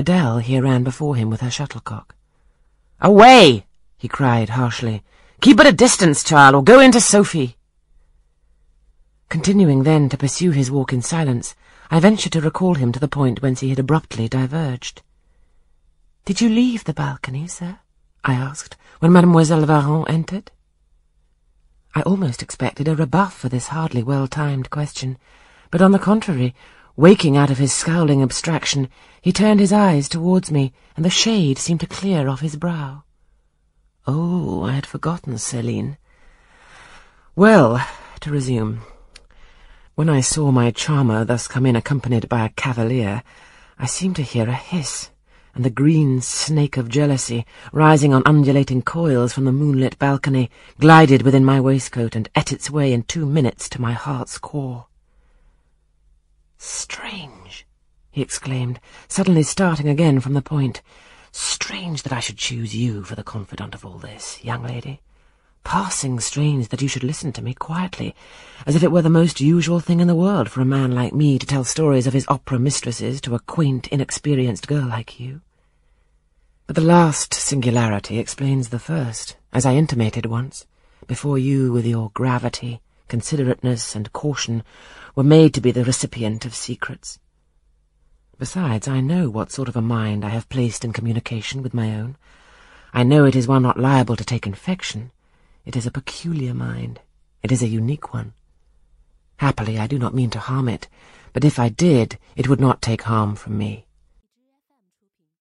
Adele here ran before him with her shuttlecock. Away! he cried harshly. Keep at a distance, child, or go into Sophie. Continuing then to pursue his walk in silence, I ventured to recall him to the point whence he had abruptly diverged. Did you leave the balcony, sir? I asked, when Mademoiselle Varens entered. I almost expected a rebuff for this hardly well-timed question, but on the contrary, waking out of his scowling abstraction, he turned his eyes towards me, and the shade seemed to clear off his brow. Oh, I had forgotten Celine. Well, to resume, when I saw my charmer thus come in accompanied by a cavalier, I seemed to hear a hiss, and the green snake of jealousy, rising on undulating coils from the moonlit balcony, glided within my waistcoat and ate its way in two minutes to my heart's core. Strange, he exclaimed, suddenly starting again from the point. Strange that I should choose you for the confidant of all this, young lady. Passing strange that you should listen to me quietly, as if it were the most usual thing in the world for a man like me to tell stories of his opera mistresses to a quaint, inexperienced girl like you. But the last singularity explains the first, as I intimated once, before you with your gravity, considerateness, and caution were made to be the recipient of secrets. Besides, I know what sort of a mind I have placed in communication with my own. I know it is one not liable to take infection. It is a peculiar mind. It is a unique one. Happily, I do not mean to harm it, but if I did, it would not take harm from me.